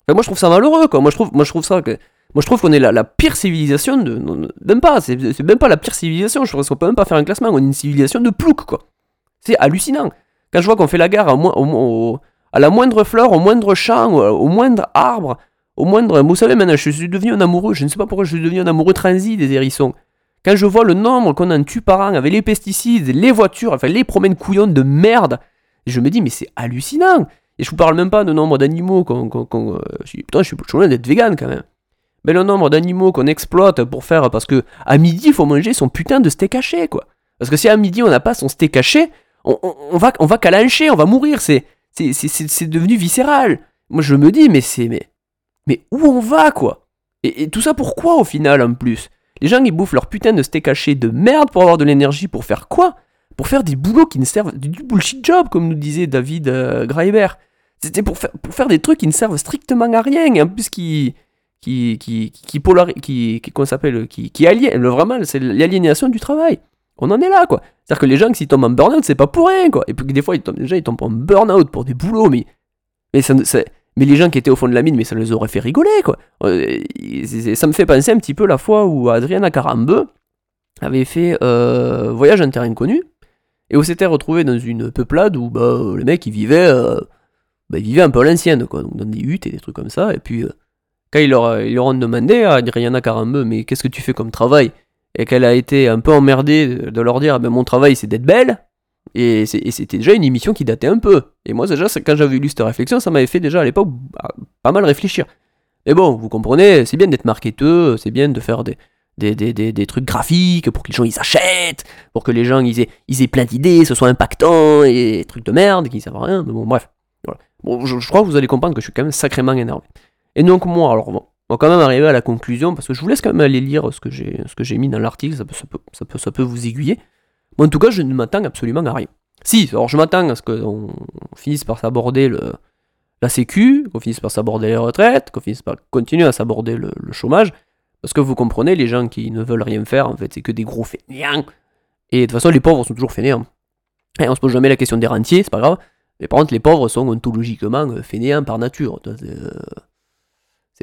Moi, je trouve ça malheureux, quoi. Moi, je trouve, moi, je trouve ça que. Moi, je trouve qu'on est la, pire civilisation de. Même pas, c'est même pas la pire civilisation. Je pense qu'on peut même pas faire un classement. On est une civilisation de plouc, quoi. C'est hallucinant. Quand je vois qu'on fait la guerre à, la moindre fleur, au moindre champ, au moindre arbre, au moindre. Vous savez, maintenant, je suis devenu un amoureux. Je ne sais pas pourquoi je suis devenu un amoureux transi des hérissons. Quand je vois le nombre qu'on en tue par an avec les pesticides, les voitures, enfin les promènes couillonnes de merde, je me dis, mais c'est hallucinant. Et je vous parle même pas de nombre d'animaux qu'on. euh, putain, je suis loin d'être vegan quand même. Mais le nombre d'animaux qu'on exploite pour faire. Parce que à midi, il faut manger son putain de steak haché, quoi. Parce que si à midi, on n'a pas son steak haché, on, va, on va calancher, on va mourir. C'est devenu viscéral. Moi, je me dis, mais c'est. Mais, mais où on va, quoi? Et, tout ça pourquoi, au final, en plus? Les gens, ils bouffent leur putain de steak haché de merde pour avoir de l'énergie pour faire quoi? Pour faire des boulots qui ne servent. du bullshit job, comme nous disait David euh, Graeber. C'était pour faire, des trucs qui ne servent strictement à rien, et en plus qui. qui. qui. qui, polari- qui, qui ça s'appelle Qui, qui aliène. Vraiment, c'est l'aliénation du travail. On en est là, quoi. C'est-à-dire que les gens, s'ils tombent en burn-out, c'est pas pour rien, quoi. Et puis des fois, ils tombent, déjà, ils tombent en burn-out pour des boulots, mais. Mais, ça, ça- mais les gens qui étaient au fond de la mine, mais ça les aurait fait rigoler, quoi. Euh, ça me fait penser un petit peu la fois où Adriana Carambeu avait fait euh, Voyage en terre inconnue, et où s'était retrouvé dans une peuplade où bah, les mecs, ils vivaient, euh, bah, un peu à l'ancienne, quoi. Donc dans des huttes et des trucs comme ça, et puis. quand ils leur, ont demandé à Adriana Carambeu, mais qu'est-ce que tu fais comme travail? Et qu'elle a été un peu emmerdée de leur dire, ben mon travail c'est d'être belle. Et c'était déjà une émission qui datait un peu. Et moi, déjà, quand j'avais lu cette réflexion, ça m'avait fait déjà à l'époque bah, pas mal réfléchir. Mais bon, vous comprenez, c'est bien d'être marketeux, c'est bien de faire des, trucs graphiques pour que les gens ils achètent, pour que les gens ils aient, plein d'idées, ce soit impactant et trucs de merde qui servent à rien. Mais bon, bref. Bon, je, crois que vous allez comprendre que je suis quand même sacrément énervé. Et donc, moi, alors, bon, on va quand même arriver à la conclusion parce que je vous laisse quand même aller lire ce que j'ai, mis dans l'article, ça peut vous aiguiller. Bon, en tout cas, je ne m'attends absolument à rien. Si, alors je m'attends à ce qu'on finisse par s'aborder le, la sécu, qu'on finisse par s'aborder les retraites, qu'on finisse par continuer à s'aborder le, chômage, parce que vous comprenez, les gens qui ne veulent rien faire, en fait, c'est que des gros fainéants. Et de toute façon, les pauvres sont toujours fainéants. Et on se pose jamais la question des rentiers, c'est pas grave. Mais par contre, les pauvres sont ontologiquement euh, fainéants par nature. Euh,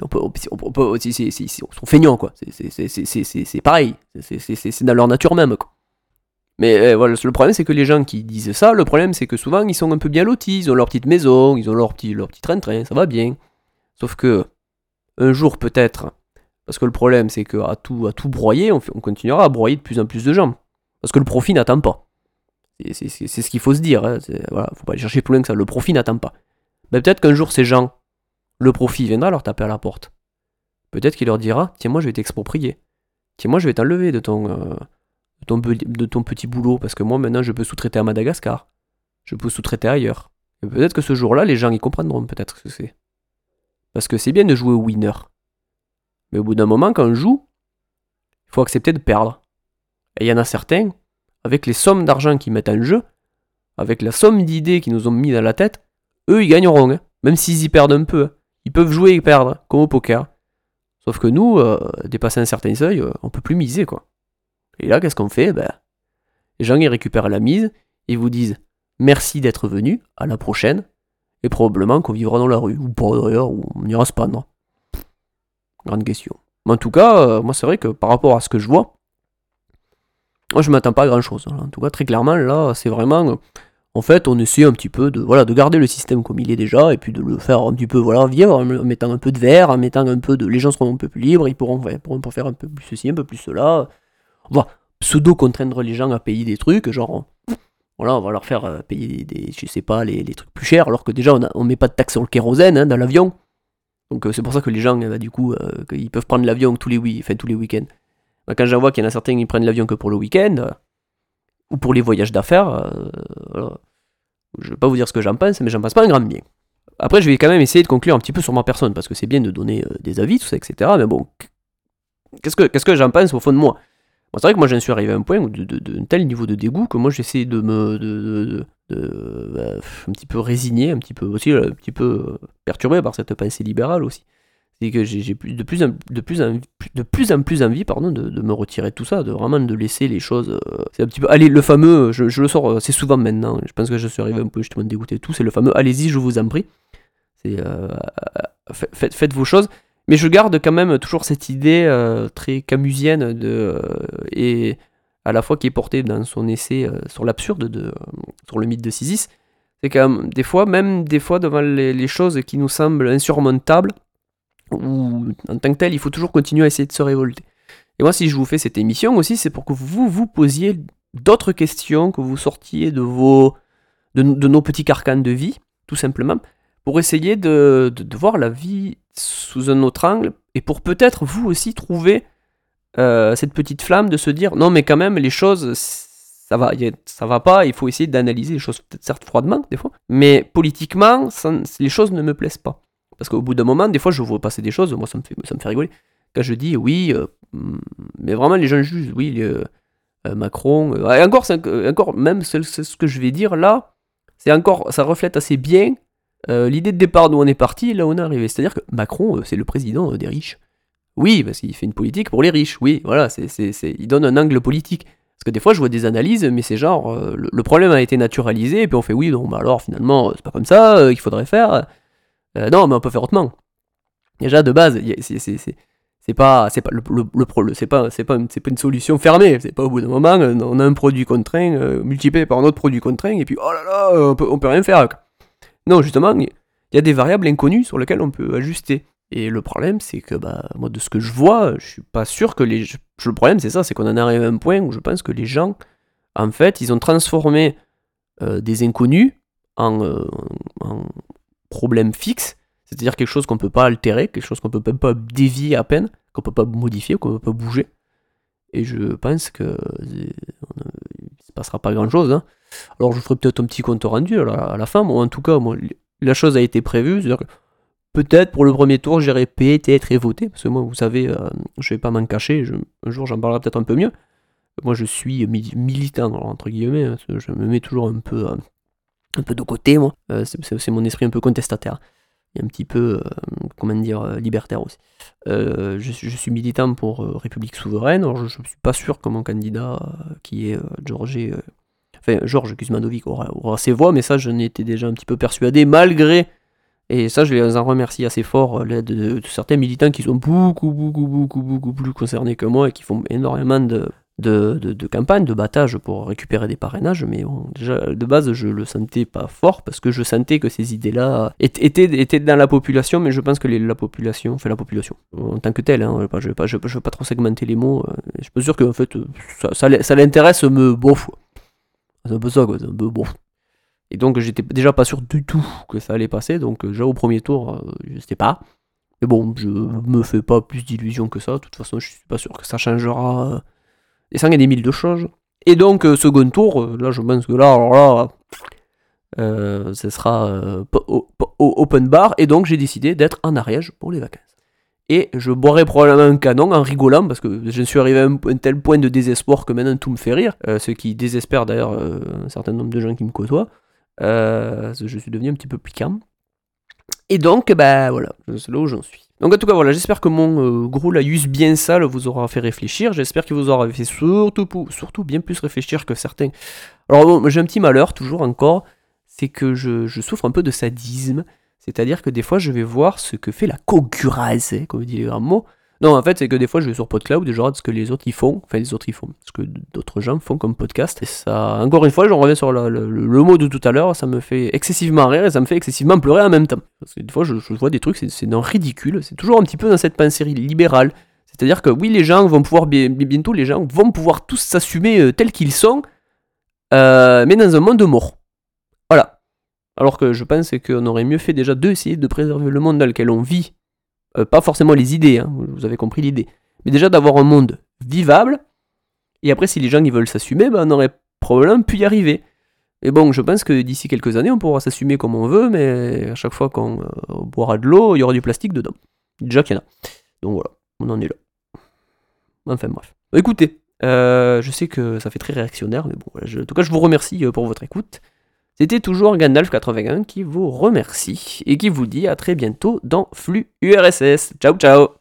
on peut, on peut- ils sont feignants, quoi. C'est- pareil. C'est dans leur nature même, quoi. Mais euh, voilà, le problème c'est que les gens qui disent ça, le problème c'est que souvent ils sont un peu bien lotis, ils ont leur petite maison, ils ont leur petit, leur petit train-train, ça va bien. Sauf que un jour peut-être, parce que le problème c'est que à tout, à tout broyer, on, continuera à broyer de plus en plus de gens. Parce que le profit n'attend pas. C'est- ce qu'il faut se dire. Hein. Voilà, faut pas aller chercher plus loin que ça. Le profit n'attend pas. Ben, peut-être qu'un jour ces gens, le profit viendra leur taper à la porte. Peut-être qu'il leur dira, tiens moi je vais t'exproprier. Tiens moi je vais t'enlever de ton... euh, de ton petit boulot, parce que moi maintenant je peux sous-traiter à Madagascar, je peux sous-traiter ailleurs. Et peut-être que ce jour-là, les gens y comprendront peut-être ce que c'est. Parce que c'est bien de jouer au winner. Mais au bout d'un moment, quand on joue, il faut accepter de perdre. Et il y en a certains, avec les sommes d'argent qu'ils mettent en jeu, avec la somme d'idées qu'ils nous ont mis dans la tête, eux ils gagneront, hein. même s'ils y perdent un peu. hein. Ils peuvent jouer et perdre, comme au poker. Sauf que nous, euh, dépasser un certain seuil, euh, on peut plus miser quoi. Et là, qu'est-ce qu'on fait? Ben, Les gens, ils récupèrent la mise, ils vous disent merci d'être venu, à la prochaine, et probablement qu'on vivra dans la rue, ou pas d'ailleurs, ou on ira se pendre. Grande question. Mais en tout cas, euh, moi, c'est vrai que par rapport à ce que je vois, moi, je m'attends pas à grand chose. En tout cas, très clairement, là, c'est vraiment. euh, en fait, on essaie un petit peu de, voilà, de garder le système comme il est déjà, et puis de le faire un petit peu voilà, vivre, en mettant un peu de verre, en mettant un peu de. Les gens seront un peu plus libres, ils pourront, pourront faire un peu plus ceci, un peu plus cela on va pseudo-contraindre les gens à payer des trucs, genre, voilà, on va leur faire euh, payer des, je sais pas, les, trucs plus chers, alors que déjà on, a- on met pas de taxe sur le kérosène hein, dans l'avion. Donc euh, c'est pour ça que les gens, euh, bah, du coup, ils peuvent prendre l'avion tous les, week-ends. Bah, quand j'en vois qu'il y en a certains qui prennent l'avion que pour le week-end, ou pour les voyages d'affaires, voilà. je vais pas vous dire ce que j'en pense, mais j'en pense pas un grand bien. Après, je vais quand même essayer de conclure un petit peu sur ma personne, parce que c'est bien de donner des avis, tout ça, etc. Mais bon, qu'est-ce que, qu'est-ce que j'en pense au fond de moi? Bon, c'est vrai que moi j'en suis arrivé à un point où de, tel niveau de dégoût que moi j'essaie de me bah, un petit peu résigner, un petit peu aussi euh, un petit peu euh, perturbé par cette pensée libérale aussi. C'est que j'ai de plus en de plus de plus en plus envie pardon de, me retirer de tout ça, de vraiment de laisser les choses. euh, c'est un petit peu allez le fameux, je, le sors assez souvent maintenant. Je pense que je suis arrivé un peu justement dégoûté de tout. C'est le fameux allez-y je vous en prie. C'est fa- faites, faites vos choses. Mais je garde quand même toujours cette idée euh, très camusienne de, euh, et à la fois qui est portée dans son essai euh, sur l'absurde, de, sur le mythe de Sisyphe. C'est quand même des fois, même des fois devant les, choses qui nous semblent insurmontables, ou en tant que tel, il faut toujours continuer à essayer de se révolter. Et moi, si je vous fais cette émission aussi, c'est pour que vous vous posiez d'autres questions, que vous sortiez de vos, de nos petits carcans de vie, tout simplement, pour essayer de, de, voir la vie sous un autre angle, et pour peut-être vous aussi trouver euh, cette petite flamme de se dire non, mais quand même, les choses, ça va, a- ça va pas, il faut essayer d'analyser les choses, peut-être certes froidement, des fois, mais politiquement, les choses ne me plaisent pas. Parce qu'au bout d'un moment, des fois, je vois passer des choses, moi, ça me fait, ça me fait rigoler. Quand je dis oui, euh, hmm, mais vraiment, les gens jugent, oui, le- euh, Macron, et encore, encore, même ce que je vais dire là, c'est encore, ça reflète assez bien euh, l'idée de départ d'où on est parti, là on est arrivé. C'est-à-dire que Macron, euh, c'est le président euh, des riches. Oui, parce qu'il fait une politique pour les riches, oui, voilà, c'est, c'est, c'est- il donne un angle politique. Parce que des fois, je vois des analyses, mais c'est genre, le, problème a été naturalisé, et puis on fait oui, non, bah alors finalement, c'est pas comme ça qu'il faudrait faire. Non, mais on peut faire autrement. Déjà, de base, a- c'est, c'est, pas, c'est pas le, le, le c'est pas, c'est pas, une- c'est pas une solution fermée. C'est pas au bout d'un moment, on a un produit contraint multiplié par un autre produit contraint, et puis oh là là, on peut, on peut rien faire. Non, justement, il y a des variables inconnues sur lesquelles on peut ajuster. Et le problème, c'est que, bah, moi, de ce que je vois, je suis pas sûr que les. Le problème, c'est ça, c'est qu'on en arrive à un point où je pense que les gens, en fait, ils ont transformé euh, des inconnus en, euh, en problèmes fixes, c'est-à-dire quelque chose qu'on peut pas altérer, quelque chose qu'on peut même pas dévier à peine, qu'on peut pas modifier, qu'on peut pas bouger. Et je pense que euh, on, euh, se passera pas grand-chose. hein. Alors je ferai peut-être un petit compte rendu à la, fin, mais en tout cas, moi, la chose a été prévue, c'est-à-dire que peut-être pour le premier tour, j'irai peut-être et voter, parce que moi, vous savez, euh, je vais pas m'en cacher, un jour j'en parlerai peut-être un peu mieux. Moi, je suis mi- militant, entre guillemets, hein, je me mets toujours un peu, euh, un peu de côté, moi. Euh, c'est- mon esprit un peu contestataire. Et un petit peu, euh, comment dire, libertaire aussi. Je, suis- je suis militant pour République souveraine, alors je ne suis pas sûr que mon candidat, qui est Georges, enfin Georges Kuzmanovic, aura, ses voix, mais ça, je n'étais déjà un petit peu persuadé, malgré et ça, je les en remercie assez fort, euh, l'aide de, certains militants qui sont beaucoup, beaucoup, beaucoup, beaucoup plus concernés que moi et qui font énormément de, de, de, campagnes, de battages pour récupérer des parrainages. Mais bon, déjà, de base, je le sentais pas fort parce que je sentais que ces idées-là étaient, étaient, dans la population, mais je pense que la population, enfin la population, en tant que telle, hein, je ne vais, pas- pas- trop segmenter les mots, euh, je suis sûr que fait, ça, ça l'intéresse, me bof. C'est un peu ça, quoi, c'est un peu bof. Et donc j'étais déjà pas sûr du tout que ça allait passer, donc euh, déjà au premier tour, euh, je sais pas. Mais bon, je me fais pas plus d'illusions que ça, de toute façon je suis pas sûr que ça changera euh, des cent et des mille de choses. Et donc euh, second tour, euh, là je pense que là, alors là, euh, ce sera euh, open bar, et donc j'ai décidé d'être en Ariège pour les vacances. Et je boirai probablement un canon en rigolant parce que je suis arrivé à un, tel point de désespoir que maintenant tout me fait rire, euh, ce qui désespère d'ailleurs euh, un certain nombre de gens qui me côtoient. Euh, je suis devenu un petit peu calme. Et donc, bah voilà, c'est là où j'en suis. Donc en tout cas, voilà, j'espère que mon gros laïus bien sale vous aura fait réfléchir. J'espère qu'il vous aura fait surtout, bien plus réfléchir que certains. Alors bon, j'ai un petit malheur, toujours encore, c'est que je souffre un peu de sadisme. C'est-à-dire que des fois, je vais voir ce que fait la concurrence, hein, comme dit les grands mots. Non, en fait, c'est que des fois, je vais sur PodCloud et je regarde ce que les autres y font. Enfin, les autres y font. Ce que d'autres gens font comme podcast. Et ça, encore une fois, j'en reviens sur le, mot de tout à l'heure. Ça me fait excessivement rire et ça me fait excessivement pleurer en même temps. Parce que des fois, je, vois des trucs, c'est- ridicule. C'est toujours un petit peu dans cette pensée libérale. C'est-à-dire que oui, les gens vont pouvoir, bi- bi- bientôt, les gens vont pouvoir tous s'assumer euh, tels qu'ils sont, euh, mais dans un monde mort. Alors que je pense qu'on aurait mieux fait déjà d'essayer de préserver le monde dans lequel on vit. Euh, pas forcément les idées, hein, vous avez compris l'idée. Mais déjà d'avoir un monde vivable. Et après, si les gens ils veulent s'assumer, ben, on aurait probablement pu y arriver. Et bon, je pense que d'ici quelques années, on pourra s'assumer comme on veut, mais à chaque fois qu'on euh, boira de l'eau, il y aura du plastique dedans. Déjà qu'il y en a. Donc voilà, on en est là. Enfin bref. Écoutez, euh, je sais que ça fait très réactionnaire, mais bon, en tout cas, je vous remercie pour votre écoute. C'était toujours Gandalf81 qui vous remercie et qui vous dit à très bientôt dans Flux URSS. Ciao ciao